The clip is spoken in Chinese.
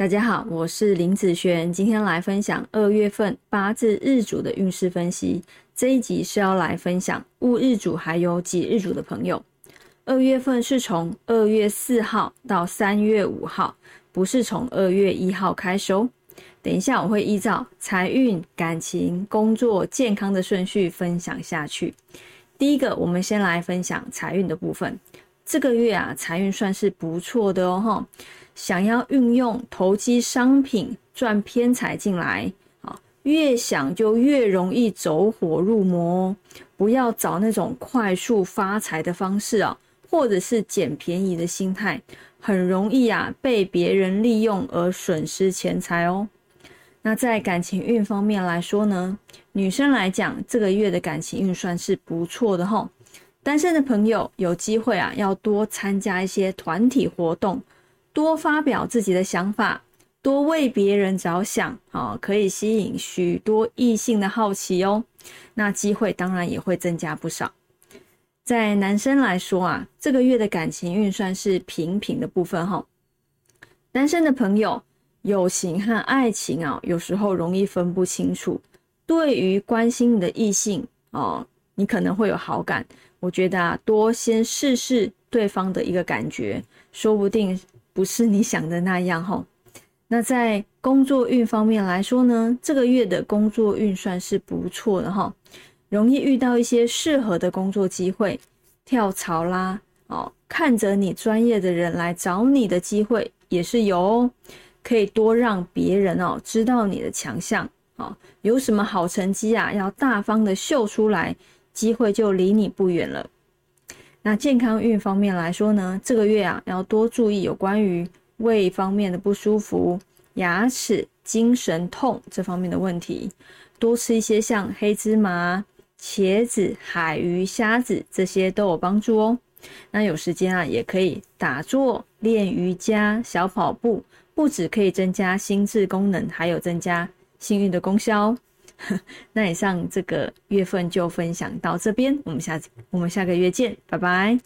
大家好，我是林子璇，今天来分享二月份八字日主的运势分析。这一集是要来分享戊日主还有己日主的朋友。二月份是从二月四号到三月五号，不是从二月一号开收。等一下我会依照财运、感情、工作、健康的顺序分享下去。第一个，我们先来分享财运的部分。这个月啊，财运算是不错的哦哈，想要运用投机商品赚偏财进来啊，越想就越容易走火入魔。哦不要找那种快速发财的方式啊，或者是捡便宜的心态，很容易啊被别人利用而损失钱财哦。那在感情运方面来说呢，女生来讲，这个月的感情运算是不错的哈。单身的朋友有机会啊，要多参加一些团体活动。多发表自己的想法，多为别人着想，啊，可以吸引许多异性的好奇哦。那机会当然也会增加不少。在男生来说啊，这个月的感情运算是平平的部分哈。单身的朋友，友情和爱情啊，有时候容易分不清楚。对于关心你的异性哦，你可能会有好感。我觉得啊，多先试试对方的一个感觉，说不定。不是你想的那样哈。那在工作运方面来说呢，这个月的工作运算是不错的哈，容易遇到一些适合的工作机会，跳槽啦，哦，看着你专业的人来找你的机会也是有哦，可以多让别人哦知道你的强项哦，有什么好成绩啊，要大方的秀出来，机会就离你不远了。那健康运方面来说呢，这个月啊要多注意有关于胃方面的不舒服、牙齿、精神痛这方面的问题，多吃一些像黑芝麻、茄子、海鱼、虾子这些都有帮助哦。那有时间啊也可以打坐、练瑜伽、小跑步，不止可以增加心智功能，还有增加幸运的功效。那以上这个月份就分享到这边，我们下我们下个月见，拜拜。